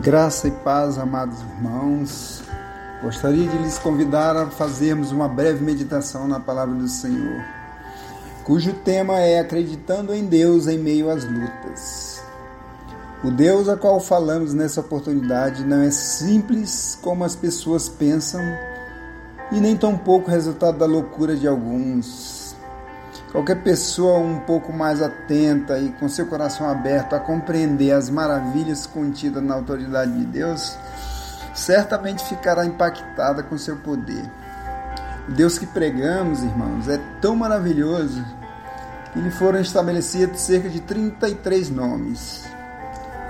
Graça e paz, amados irmãos. Gostaria de lhes convidar a fazermos uma breve meditação na palavra do Senhor, cujo tema é Acreditando em Deus em meio às lutas. O Deus a qual falamos nessa oportunidade não é simples como as pessoas pensam e nem tampouco resultado da loucura de alguns. Qualquer pessoa um pouco mais atenta e com seu coração aberto a compreender as maravilhas contidas na autoridade de Deus, certamente ficará impactada com seu poder. O Deus que pregamos, irmãos, é tão maravilhoso que lhe foram estabelecidos cerca de 33 nomes.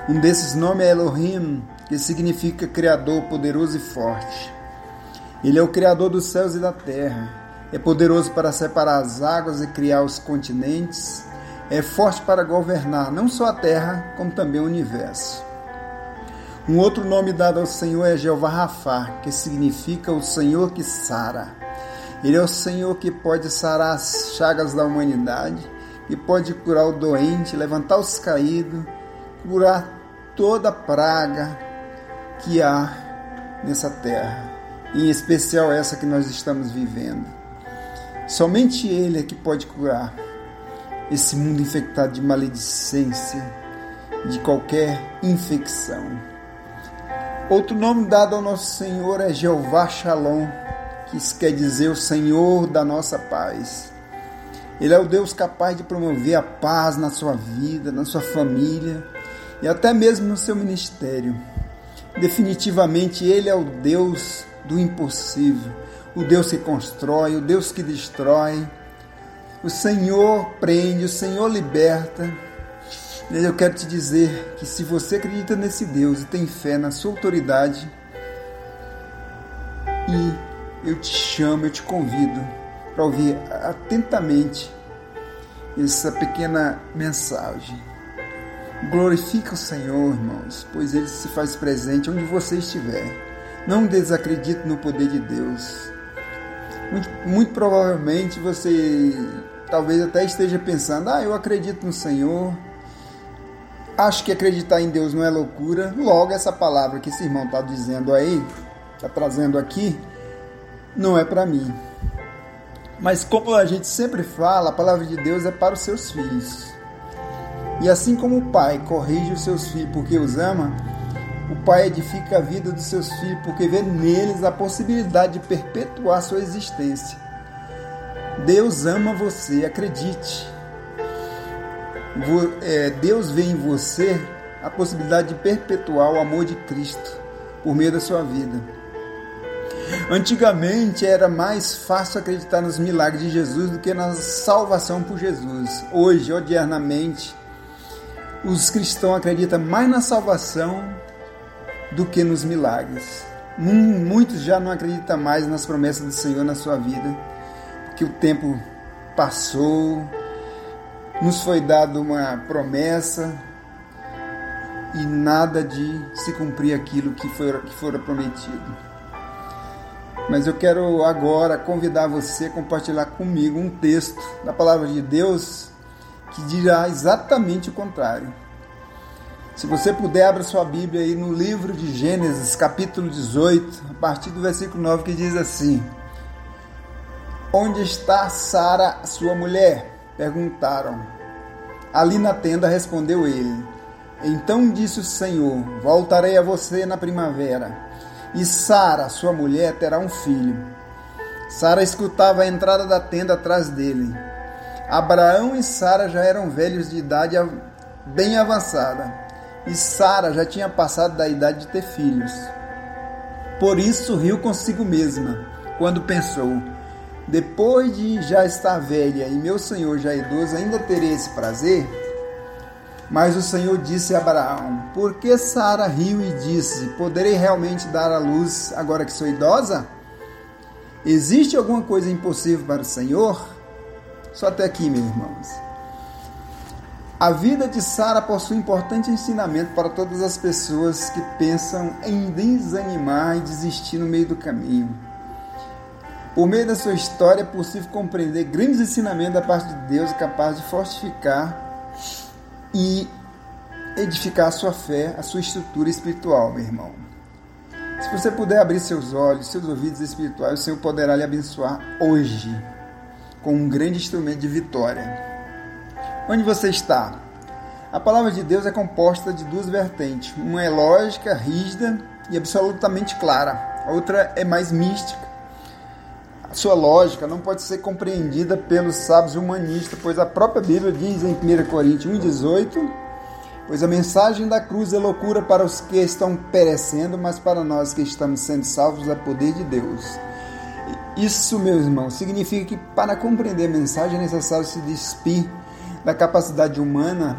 Um desses nomes é Elohim, que significa Criador poderoso e forte. Ele é o Criador dos céus e da terra é poderoso para separar as águas e criar os continentes, é forte para governar não só a terra, como também o universo. Um outro nome dado ao Senhor é Jeová Rafá, que significa o Senhor que sara. Ele é o Senhor que pode sarar as chagas da humanidade, que pode curar o doente, levantar os caídos, curar toda praga que há nessa terra, em especial essa que nós estamos vivendo. Somente Ele é que pode curar esse mundo infectado de maledicência, de qualquer infecção. Outro nome dado ao nosso Senhor é Jeová Shalom, que isso quer dizer o Senhor da nossa paz. Ele é o Deus capaz de promover a paz na sua vida, na sua família e até mesmo no seu ministério. Definitivamente, Ele é o Deus do impossível o Deus que constrói, o Deus que destrói. O Senhor prende, o Senhor liberta. Eu quero te dizer que se você acredita nesse Deus e tem fé na sua autoridade, e eu te chamo, eu te convido para ouvir atentamente essa pequena mensagem. Glorifica o Senhor, irmãos, pois Ele se faz presente onde você estiver. Não desacredite no poder de Deus. Muito, muito provavelmente você talvez até esteja pensando: ah, eu acredito no Senhor, acho que acreditar em Deus não é loucura. Logo, essa palavra que esse irmão está dizendo aí, está trazendo aqui, não é para mim. Mas como a gente sempre fala, a palavra de Deus é para os seus filhos. E assim como o pai corrige os seus filhos porque os ama, o pai edifica a vida dos seus filhos porque vê neles a possibilidade de perpetuar sua existência. Deus ama você, acredite. É, Deus vê em você a possibilidade de perpetuar o amor de Cristo por meio da sua vida. Antigamente era mais fácil acreditar nos milagres de Jesus do que na salvação por Jesus. Hoje, odiernamente, os cristãos acreditam mais na salvação do que nos milagres. Muitos já não acreditam mais nas promessas do Senhor na sua vida, porque o tempo passou, nos foi dado uma promessa e nada de se cumprir aquilo que, foi, que fora prometido. Mas eu quero agora convidar você a compartilhar comigo um texto da palavra de Deus que dirá exatamente o contrário. Se você puder, abra sua Bíblia aí no livro de Gênesis, capítulo 18, a partir do versículo 9, que diz assim: Onde está Sara, sua mulher? Perguntaram. Ali na tenda respondeu ele. Então disse o Senhor: Voltarei a você na primavera, e Sara, sua mulher, terá um filho. Sara escutava a entrada da tenda atrás dele. Abraão e Sara já eram velhos de idade bem avançada e Sara já tinha passado da idade de ter filhos. Por isso riu consigo mesma, quando pensou: depois de já estar velha e meu senhor já idoso, ainda terei esse prazer? Mas o Senhor disse a Abraão: Por que Sara riu e disse: Poderei realmente dar à luz agora que sou idosa? Existe alguma coisa impossível para o Senhor? Só até aqui, meus irmãos. A vida de Sara possui importante ensinamento para todas as pessoas que pensam em desanimar e desistir no meio do caminho. Por meio da sua história é possível compreender grandes ensinamentos da parte de Deus capaz de fortificar e edificar a sua fé, a sua estrutura espiritual, meu irmão. Se você puder abrir seus olhos, seus ouvidos espirituais, o Senhor poderá lhe abençoar hoje com um grande instrumento de vitória. Onde você está? A palavra de Deus é composta de duas vertentes. Uma é lógica, rígida e absolutamente clara. A outra é mais mística. A sua lógica não pode ser compreendida pelos sábios humanistas, pois a própria Bíblia diz em 1 Coríntios 1,18 Pois a mensagem da cruz é loucura para os que estão perecendo, mas para nós que estamos sendo salvos é poder de Deus. Isso, meu irmão, significa que para compreender a mensagem é necessário se despir da capacidade humana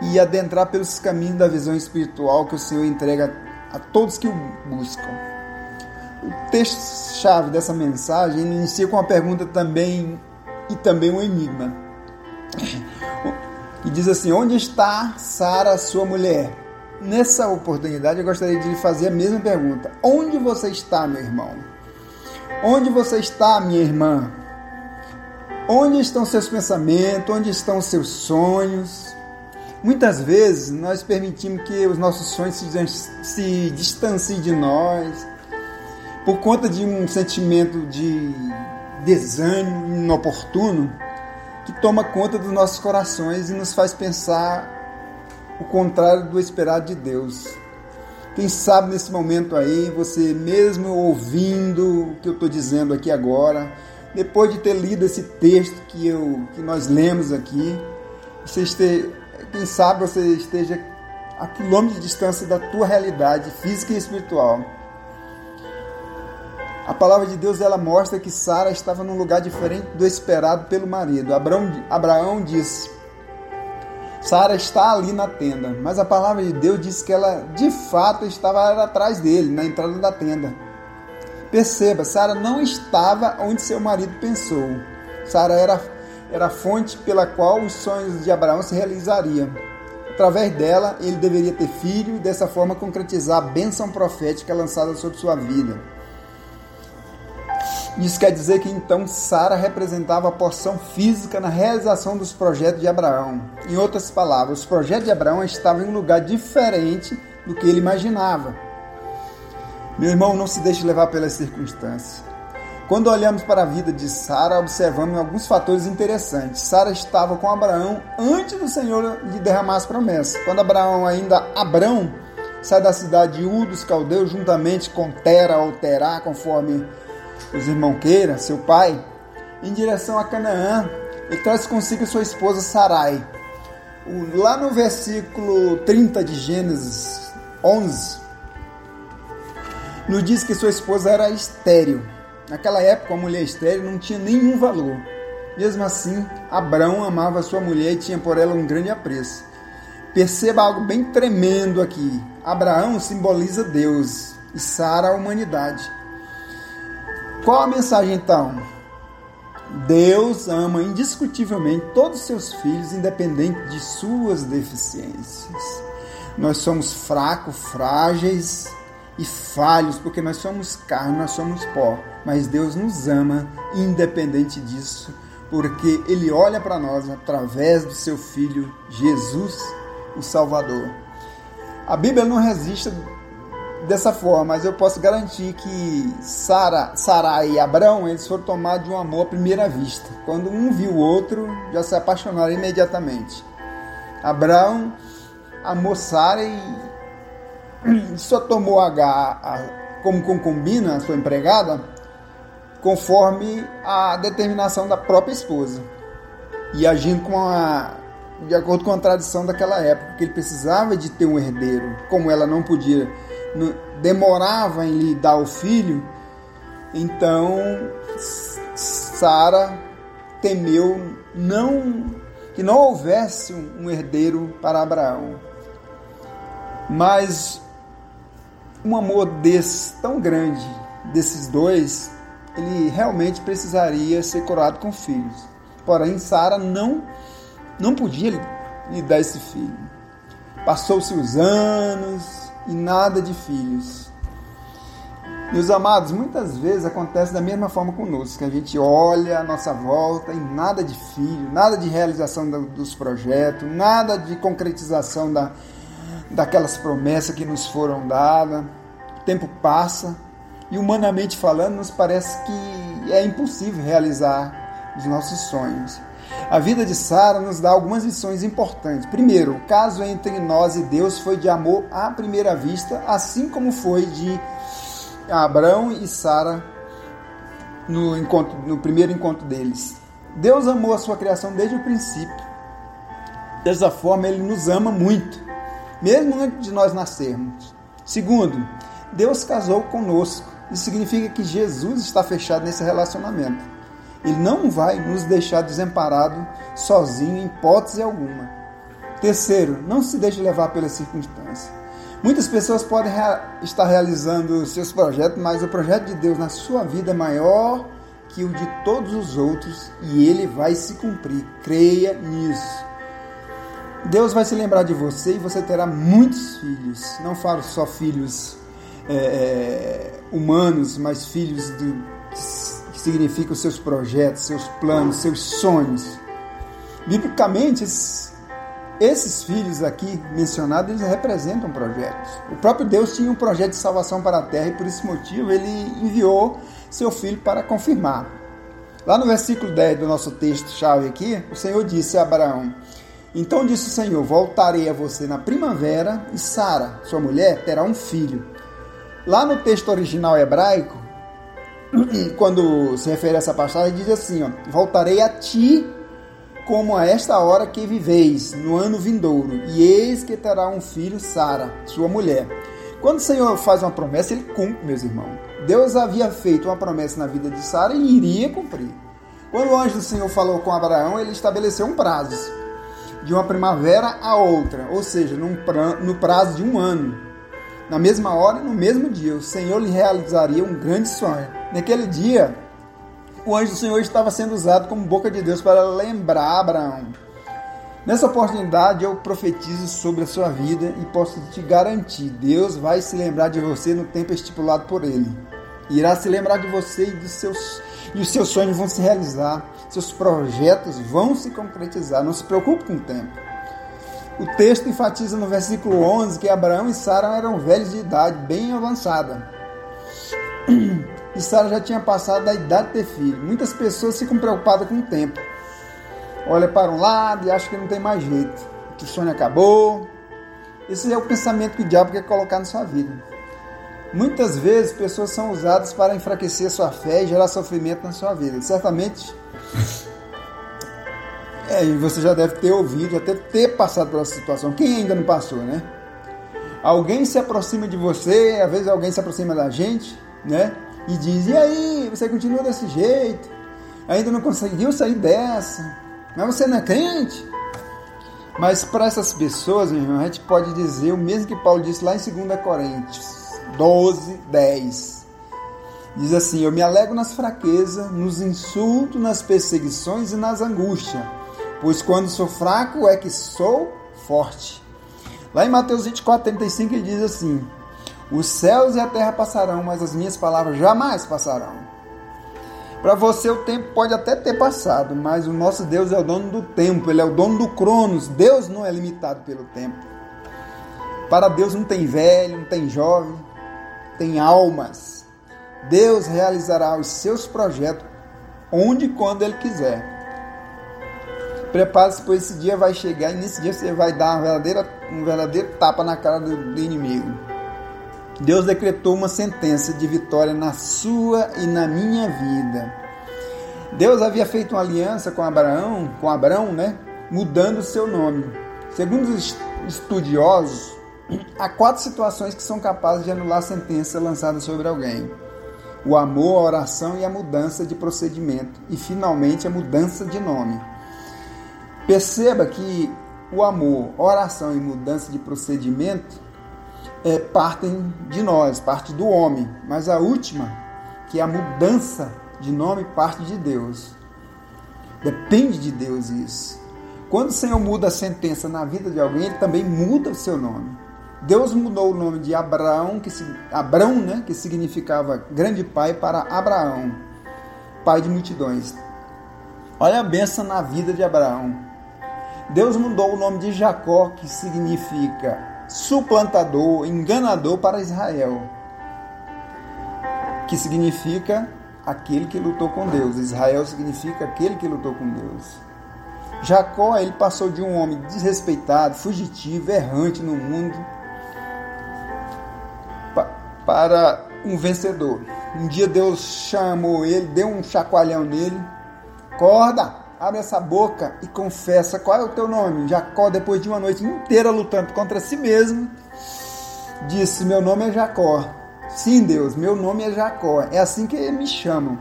e adentrar pelos caminhos da visão espiritual que o Senhor entrega a todos que o buscam. O texto-chave dessa mensagem inicia com uma pergunta também e também um enigma e diz assim: Onde está Sara, sua mulher? Nessa oportunidade, eu gostaria de lhe fazer a mesma pergunta: Onde você está, meu irmão? Onde você está, minha irmã? Onde estão seus pensamentos? Onde estão seus sonhos? Muitas vezes nós permitimos que os nossos sonhos se, distanciem de nós por conta de um sentimento de desânimo inoportuno que toma conta dos nossos corações e nos faz pensar o contrário do esperado de Deus. Quem sabe nesse momento aí, você mesmo ouvindo o que eu estou dizendo aqui agora, depois de ter lido esse texto que, eu, que nós lemos aqui, você esteja, quem sabe você esteja a quilômetros de distância da tua realidade física e espiritual a palavra de Deus ela mostra que Sara estava num lugar diferente do esperado pelo marido. Abraão, Abraão disse: Sara está ali na tenda, mas a palavra de Deus diz que ela de fato estava atrás dele, na entrada da tenda. Perceba, Sara não estava onde seu marido pensou. Sara era, era a fonte pela qual os sonhos de Abraão se realizariam. Através dela, ele deveria ter filho e dessa forma concretizar a bênção profética lançada sobre sua vida. Isso quer dizer que então Sara representava a porção física na realização dos projetos de Abraão. Em outras palavras, os projetos de Abraão estavam em um lugar diferente do que ele imaginava. Meu irmão, não se deixe levar pelas circunstâncias. Quando olhamos para a vida de Sara, observamos alguns fatores interessantes. Sara estava com Abraão antes do Senhor lhe derramar as promessas. Quando Abraão ainda Abrão sai da cidade de U dos caldeus juntamente com Tera ou Terá, conforme os irmãos Queira, seu pai, em direção a Canaã, ele traz consigo sua esposa Sarai. Lá no versículo 30 de Gênesis 11, nos diz que sua esposa era estéril. Naquela época, a mulher estéril não tinha nenhum valor. Mesmo assim, Abraão amava sua mulher e tinha por ela um grande apreço. Perceba algo bem tremendo aqui. Abraão simboliza Deus e Sara a humanidade. Qual a mensagem então? Deus ama indiscutivelmente todos os seus filhos, independente de suas deficiências. Nós somos fracos, frágeis e falhos, porque nós somos carne, nós somos pó. Mas Deus nos ama independente disso, porque Ele olha para nós através do seu Filho Jesus, o Salvador. A Bíblia não resiste dessa forma, mas eu posso garantir que Sara, Sara e Abraão eles foram tomados de um amor à primeira vista. Quando um viu o outro, já se apaixonaram imediatamente. Abraão amou Sara e só tomou H como concubina, a sua empregada, conforme a determinação da própria esposa e agindo com a, de acordo com a tradição daquela época, que ele precisava de ter um herdeiro, como ela não podia demorava em lhe dar o filho, então Sara temeu não que não houvesse um herdeiro para Abraão. Mas um amor desse tão grande desses dois, ele realmente precisaria ser curado com filhos. Porém, Sara não não podia lhe dar esse filho. Passou-se os anos, e nada de filhos. Meus amados, muitas vezes acontece da mesma forma conosco, que a gente olha a nossa volta e nada de filho, nada de realização dos projetos, nada de concretização da, daquelas promessas que nos foram dadas. O tempo passa e, humanamente falando, nos parece que é impossível realizar os nossos sonhos. A vida de Sara nos dá algumas lições importantes. Primeiro, o caso entre nós e Deus foi de amor à primeira vista, assim como foi de Abraão e Sara no, encontro, no primeiro encontro deles. Deus amou a sua criação desde o princípio. Dessa forma, Ele nos ama muito, mesmo antes de nós nascermos. Segundo, Deus casou conosco. Isso significa que Jesus está fechado nesse relacionamento. Ele não vai nos deixar desamparado, sozinho, em hipótese alguma. Terceiro, não se deixe levar pelas circunstâncias. Muitas pessoas podem estar realizando seus projetos, mas o projeto de Deus na sua vida é maior que o de todos os outros e ele vai se cumprir. Creia nisso. Deus vai se lembrar de você e você terá muitos filhos. Não falo só filhos é, é humanos, mas filhos do, que significam seus projetos, seus planos, seus sonhos. Biblicamente, esses filhos aqui mencionados, eles representam projetos. O próprio Deus tinha um projeto de salvação para a terra e por esse motivo ele enviou seu filho para confirmar. Lá no versículo 10 do nosso texto-chave aqui, o Senhor disse a Abraão: Então disse o Senhor: Voltarei a você na primavera e Sara, sua mulher, terá um filho. Lá no texto original hebraico, quando se refere a essa passagem, diz assim: ó, Voltarei a ti como a esta hora que viveis, no ano vindouro, e eis que terá um filho, Sara, sua mulher. Quando o Senhor faz uma promessa, ele cumpre, meus irmãos. Deus havia feito uma promessa na vida de Sara e iria cumprir. Quando o anjo do Senhor falou com Abraão, ele estabeleceu um prazo, de uma primavera a outra, ou seja, no prazo de um ano. Na mesma hora e no mesmo dia, o Senhor lhe realizaria um grande sonho. Naquele dia, o anjo do Senhor estava sendo usado como boca de Deus para lembrar Abraão. Nessa oportunidade eu profetizo sobre a sua vida e posso te garantir, Deus vai se lembrar de você no tempo estipulado por ele. Irá se lembrar de você e dos seus e os seus sonhos vão se realizar, seus projetos vão se concretizar. Não se preocupe com o tempo. O texto enfatiza no versículo 11 que Abraão e Sara eram velhos de idade bem avançada. e Sara já tinha passado da idade de ter filho. Muitas pessoas ficam preocupadas com o tempo. Olha para um lado e acha que não tem mais jeito, que o sonho acabou. Esse é o pensamento que o diabo quer colocar na sua vida. Muitas vezes pessoas são usadas para enfraquecer sua fé e gerar sofrimento na sua vida. Certamente, é, você já deve ter ouvido, deve ter passado essa situação. Quem ainda não passou, né? Alguém se aproxima de você, às vezes alguém se aproxima da gente, né? e diz: E aí, você continua desse jeito? Ainda não conseguiu sair dessa? Mas você não é crente? Mas para essas pessoas, meu irmão, a gente pode dizer o mesmo que Paulo disse lá em 2 Coríntios 12, 10. Diz assim: Eu me alegro nas fraquezas, nos insultos, nas perseguições e nas angústias, pois quando sou fraco é que sou forte. Lá em Mateus 24, 35 ele diz assim: os céus e a terra passarão, mas as minhas palavras jamais passarão. Para você o tempo pode até ter passado, mas o nosso Deus é o dono do tempo, ele é o dono do cronos. Deus não é limitado pelo tempo. Para Deus não tem velho, não tem jovem, tem almas. Deus realizará os seus projetos onde e quando ele quiser. Prepare-se, pois esse dia vai chegar e nesse dia você vai dar uma verdadeira, um verdadeiro tapa na cara do, do inimigo. Deus decretou uma sentença de vitória na sua e na minha vida. Deus havia feito uma aliança com Abraão, com Abraão, né? Mudando o seu nome. Segundo os estudiosos, há quatro situações que são capazes de anular a sentença lançada sobre alguém: o amor, a oração e a mudança de procedimento, e finalmente a mudança de nome. Perceba que o amor, oração e mudança de procedimento é, partem de nós, parte do homem, mas a última, que é a mudança de nome, parte de Deus. Depende de Deus isso. Quando o Senhor muda a sentença na vida de alguém, Ele também muda o seu nome. Deus mudou o nome de Abraão, que Abrão, né, que significava grande pai, para Abraão, pai de multidões. Olha a benção na vida de Abraão. Deus mudou o nome de Jacó, que significa suplantador, enganador para Israel, que significa aquele que lutou com Deus. Israel significa aquele que lutou com Deus. Jacó, ele passou de um homem desrespeitado, fugitivo, errante no mundo, para um vencedor. Um dia Deus chamou ele, deu um chacoalhão nele. Acorda, abre essa boca e confessa qual é o teu nome. Jacó, depois de uma noite inteira lutando contra si mesmo, disse: Meu nome é Jacó. Sim, Deus, meu nome é Jacó. É assim que me chamam.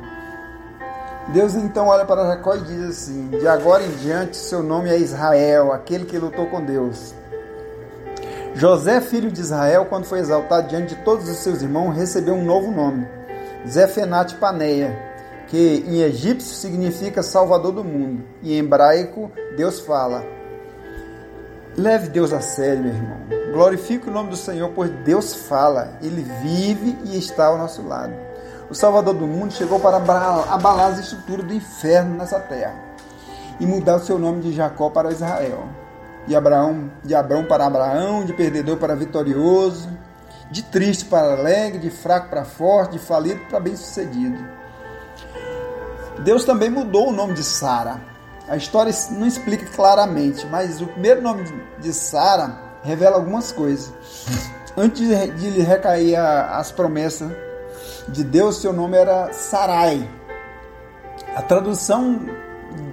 Deus então olha para Jacó e diz assim: De agora em diante, seu nome é Israel, aquele que lutou com Deus. José, filho de Israel, quando foi exaltado diante de todos os seus irmãos, recebeu um novo nome, Zefenat Paneia, que em egípcio significa Salvador do mundo, e em hebraico Deus fala. Leve Deus a sério, meu irmão. Glorifique o nome do Senhor, pois Deus fala, Ele vive e está ao nosso lado. O Salvador do mundo chegou para abalar as estruturas do inferno nessa terra e mudar o seu nome de Jacó para Israel de Abraão, de Abraão para Abraão, de perdedor para vitorioso, de triste para alegre, de fraco para forte, de falido para bem-sucedido. Deus também mudou o nome de Sara. A história não explica claramente, mas o primeiro nome de Sara revela algumas coisas. Antes de lhe recair as promessas de Deus, seu nome era Sarai. A tradução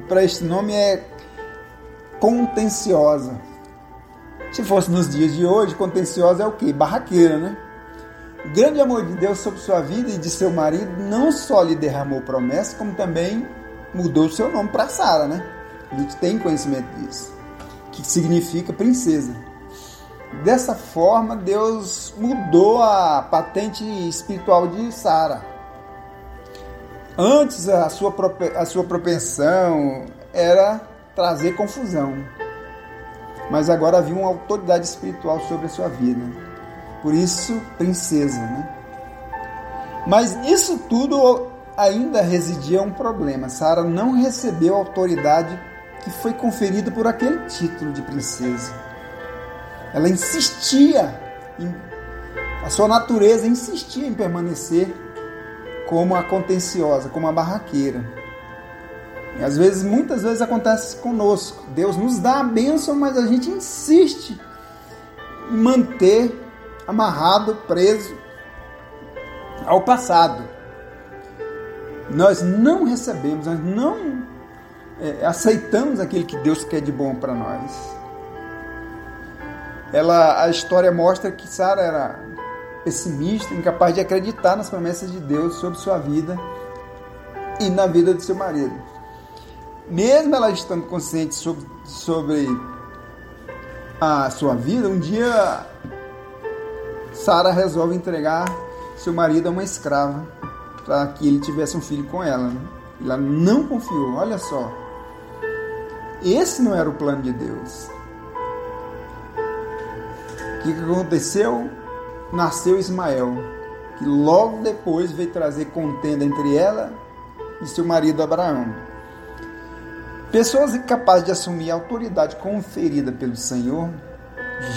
para este nome é contenciosa. Se fosse nos dias de hoje, contenciosa é o que? Barraqueira, né? O grande amor de Deus sobre sua vida e de seu marido não só lhe derramou promessa, como também mudou seu nome para Sara, né? A gente tem conhecimento disso, que significa princesa. Dessa forma, Deus mudou a patente espiritual de Sara. Antes, a sua, a sua propensão era trazer confusão. Mas agora havia uma autoridade espiritual sobre a sua vida. Por isso, princesa. Né? Mas nisso tudo ainda residia um problema. Sara não recebeu a autoridade que foi conferida por aquele título de princesa. Ela insistia, em, a sua natureza insistia em permanecer como a contenciosa, como a barraqueira. Às vezes, muitas vezes acontece conosco. Deus nos dá a bênção, mas a gente insiste em manter amarrado, preso ao passado. Nós não recebemos, nós não é, aceitamos aquilo que Deus quer de bom para nós. Ela, a história mostra que Sara era pessimista, incapaz de acreditar nas promessas de Deus sobre sua vida e na vida do seu marido mesmo ela estando consciente sobre, sobre a sua vida, um dia Sara resolve entregar seu marido a uma escrava para que ele tivesse um filho com ela. Né? Ela não confiou, olha só. Esse não era o plano de Deus. O que, aconteceu? Nasceu Ismael, que logo depois veio trazer contenda entre ela e seu marido Abraão. Pessoas incapazes de assumir a autoridade conferida pelo Senhor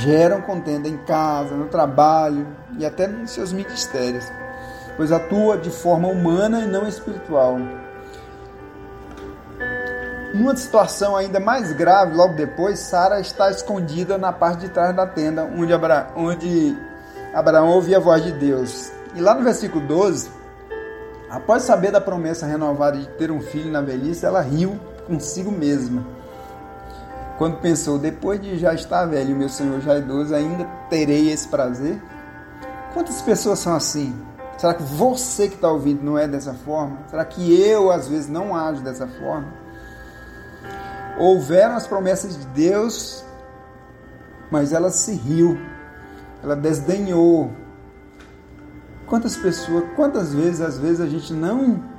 geram contenda em casa, no trabalho e até nos seus ministérios, pois atua de forma humana e não espiritual. Numa situação ainda mais grave, logo depois, Sara está escondida na parte de trás da tenda, onde, Abra... onde Abraão ouvia a voz de Deus. E lá no versículo 12, após saber da promessa renovada de ter um filho na velhice, ela riu consigo mesma. Quando pensou, depois de já estar velho, meu Senhor já idoso, ainda terei esse prazer? Quantas pessoas são assim? Será que você que está ouvindo não é dessa forma? Será que eu, às vezes, não ajo dessa forma? Houveram as promessas de Deus, mas ela se riu, ela desdenhou. Quantas pessoas, quantas vezes, às vezes, a gente não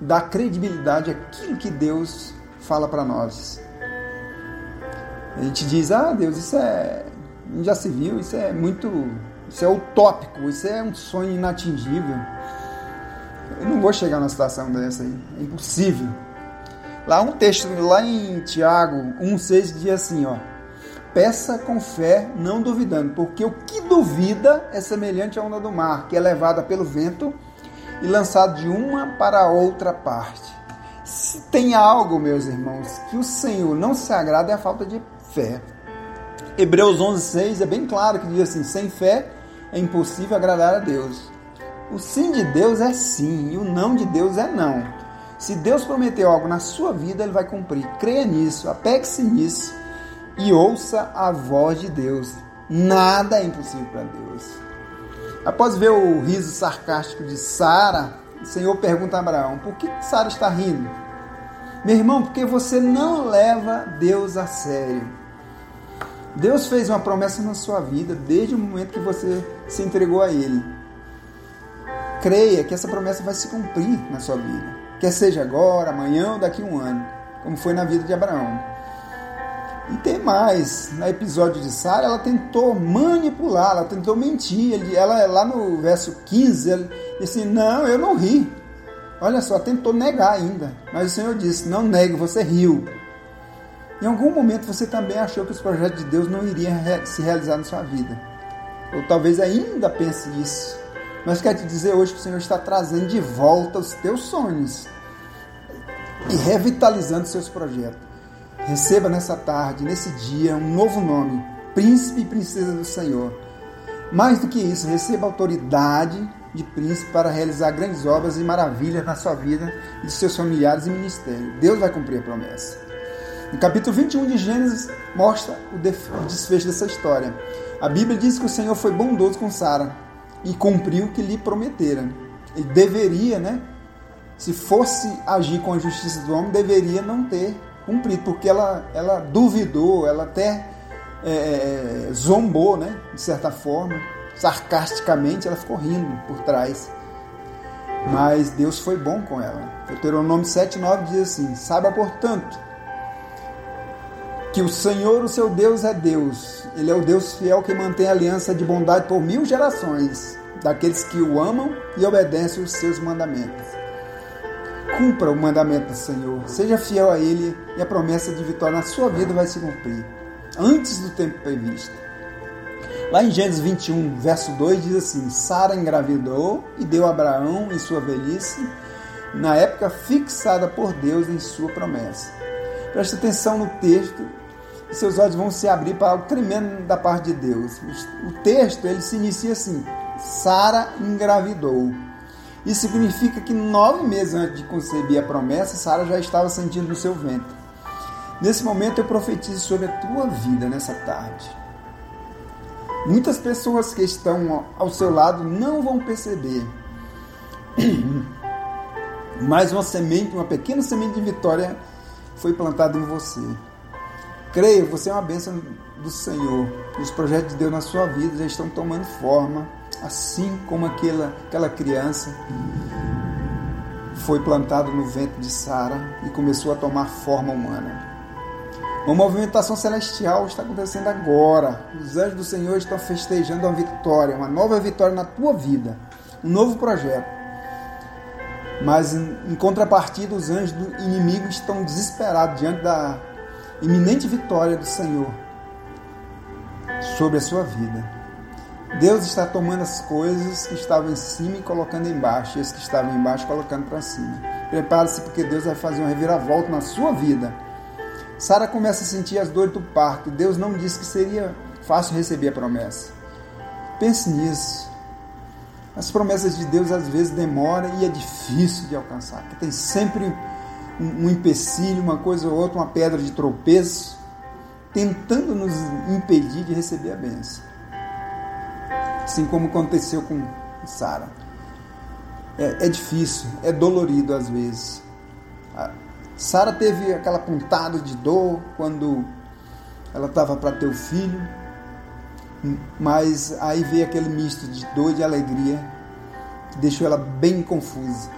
dá credibilidade àquilo que Deus fala para nós. A gente diz, ah, Deus, isso é já se viu, isso é muito. Isso é utópico, isso é um sonho inatingível. Eu não vou chegar numa situação dessa aí, é impossível. Lá um texto, lá em Tiago 1,6 diz assim, ó. Peça com fé, não duvidando, porque o que duvida é semelhante à onda do mar, que é levada pelo vento e lançada de uma para outra parte. Se tem algo, meus irmãos, que o Senhor não se agrada é a falta de fé. Hebreus 11:6 é bem claro que diz assim: sem fé é impossível agradar a Deus. O sim de Deus é sim e o não de Deus é não. Se Deus prometeu algo na sua vida, ele vai cumprir. Creia nisso, apegue-se nisso e ouça a voz de Deus. Nada é impossível para Deus. Após ver o riso sarcástico de Sara, o Senhor pergunta a Abraão: Por que Sara está rindo? Meu irmão, porque você não leva Deus a sério. Deus fez uma promessa na sua vida desde o momento que você se entregou a Ele. Creia que essa promessa vai se cumprir na sua vida. Quer seja agora, amanhã ou daqui a um ano, como foi na vida de Abraão. E tem mais, no episódio de Sara, ela tentou manipular, ela tentou mentir. Ela lá no verso 15, ela disse Não, eu não ri. Olha só, tentou negar ainda. Mas o Senhor disse: Não negue, você riu. Em algum momento você também achou que os projetos de Deus não iriam se realizar na sua vida. Ou talvez ainda pense isso. Mas quero te dizer hoje que o Senhor está trazendo de volta os teus sonhos e revitalizando seus projetos. Receba nessa tarde, nesse dia, um novo nome: Príncipe e Princesa do Senhor. Mais do que isso, receba autoridade de príncipe para realizar grandes obras e maravilhas na sua vida e de seus familiares e ministério. Deus vai cumprir a promessa. No capítulo 21 de Gênesis mostra o desfecho dessa história. A Bíblia diz que o Senhor foi bondoso com Sara e cumpriu o que lhe prometera. Ele deveria, né? Se fosse agir com a justiça do homem, deveria não ter cumprido, porque ela, ela duvidou, ela até é, é, zombou, né? De certa forma, sarcasticamente, ela ficou rindo por trás. Mas Deus foi bom com ela. Deuteronômio 7,9 diz assim: Saiba, portanto, que o Senhor, o seu Deus, é Deus. Ele é o Deus fiel que mantém a aliança de bondade por mil gerações, daqueles que o amam e obedecem os seus mandamentos. Cumpra o mandamento do Senhor, seja fiel a Ele e a promessa de vitória na sua vida vai se cumprir, antes do tempo previsto. Lá em Gênesis 21, verso 2 diz assim: Sara engravidou e deu a Abraão em sua velhice, na época fixada por Deus em sua promessa. Preste atenção no texto e seus olhos vão se abrir para algo tremendo da parte de Deus. O texto ele se inicia assim: Sara engravidou. Isso significa que nove meses antes de conceber a promessa, Sara já estava sentindo no seu ventre. Nesse momento eu profetizo sobre a tua vida nessa tarde. Muitas pessoas que estão ao seu lado não vão perceber. Mas uma semente, uma pequena semente de vitória foi plantada em você. Creia, você é uma bênção do Senhor. Os projetos de Deus na sua vida já estão tomando forma, assim como aquela, aquela criança foi plantada no ventre de Sara e começou a tomar forma humana. Uma movimentação celestial está acontecendo agora. Os anjos do Senhor estão festejando uma vitória, uma nova vitória na tua vida, um novo projeto. Mas em, contrapartida, os anjos do inimigo estão desesperados diante da iminente vitória do Senhor sobre a sua vida. Deus está tomando as coisas que estavam em cima e colocando embaixo, e as que estavam embaixo colocando para cima. Prepare-se porque Deus vai fazer uma reviravolta na sua vida. Sara começa a sentir as dores do parto. Deus não disse que seria fácil receber a promessa. Pense nisso. As promessas de Deus às vezes demoram e é difícil de alcançar, porque tem sempre um, empecilho, uma coisa ou outra, uma pedra de tropeço, tentando nos impedir de receber a bênção. Assim como aconteceu com Sara. É, é, difícil, é dolorido às vezes. Sara teve aquela pontada de dor quando ela estava para ter o filho, mas aí veio aquele misto de dor e de alegria que deixou ela bem confusa.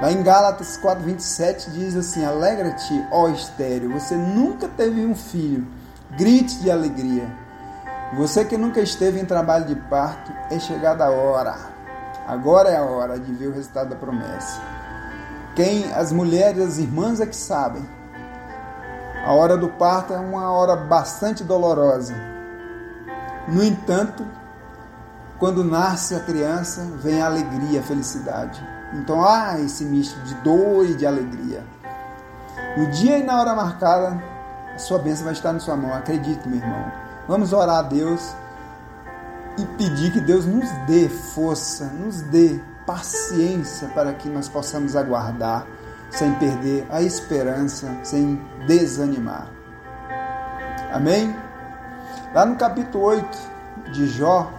Lá em Gálatas 4:27 diz assim: Alegra-te, ó estéreo, você nunca teve um filho. Grite de alegria. Você que nunca esteve em trabalho de parto, é chegada a hora. Agora é a hora de ver o resultado da promessa. Quem as mulheres, as irmãs é que sabem. A hora do parto é uma hora bastante dolorosa. No entanto, quando nasce a criança, vem a alegria, a felicidade. Então há esse misto de dor e de alegria. No dia e na hora marcada, a sua bênção vai estar na sua mão. Acredite, meu irmão. Vamos orar a Deus e pedir que Deus nos dê força, nos dê paciência para que nós possamos aguardar sem perder a esperança, sem desanimar. Amém? Lá no capítulo 8 de Jó,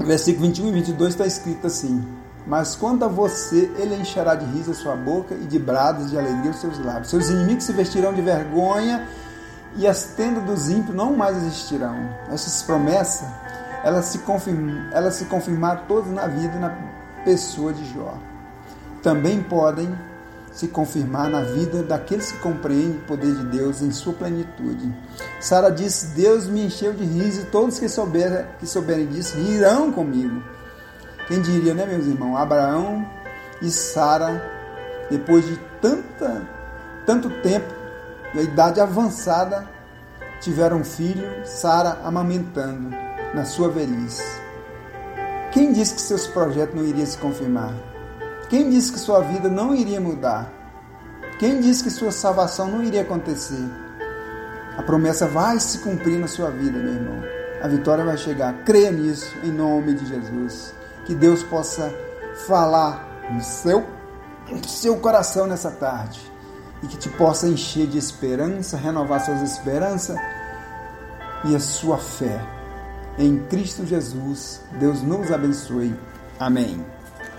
versículo 21 e 22 está escrito assim: Mas quanto a você, ele encherá de riso a sua boca e de brados de alegria os seus lábios. Seus inimigos se vestirão de vergonha e as tendas dos ímpios não mais existirão. Essas promessas, elas se, confirm, elas se confirmaram todas na vida na pessoa de Jó. Também podem se confirmar na vida daqueles que compreendem o poder de Deus em sua plenitude. Sara disse: Deus me encheu de riso e todos que souberem, que souberem disso rirão comigo. Quem diria, né, meus irmãos? Abraão e Sara, depois de tanta, tanto tempo, e a idade avançada, tiveram um filho, Sara amamentando na sua velhice. Quem disse que seus projetos não iriam se confirmar? Quem disse que sua vida não iria mudar? Quem disse que sua salvação não iria acontecer? A promessa vai se cumprir na sua vida, meu irmão. A vitória vai chegar. Creia nisso, em nome de Jesus. Que Deus possa falar no seu, no seu coração nessa tarde. E que te possa encher de esperança, renovar suas esperanças e a sua fé. Em Cristo Jesus, Deus nos abençoe. Amém.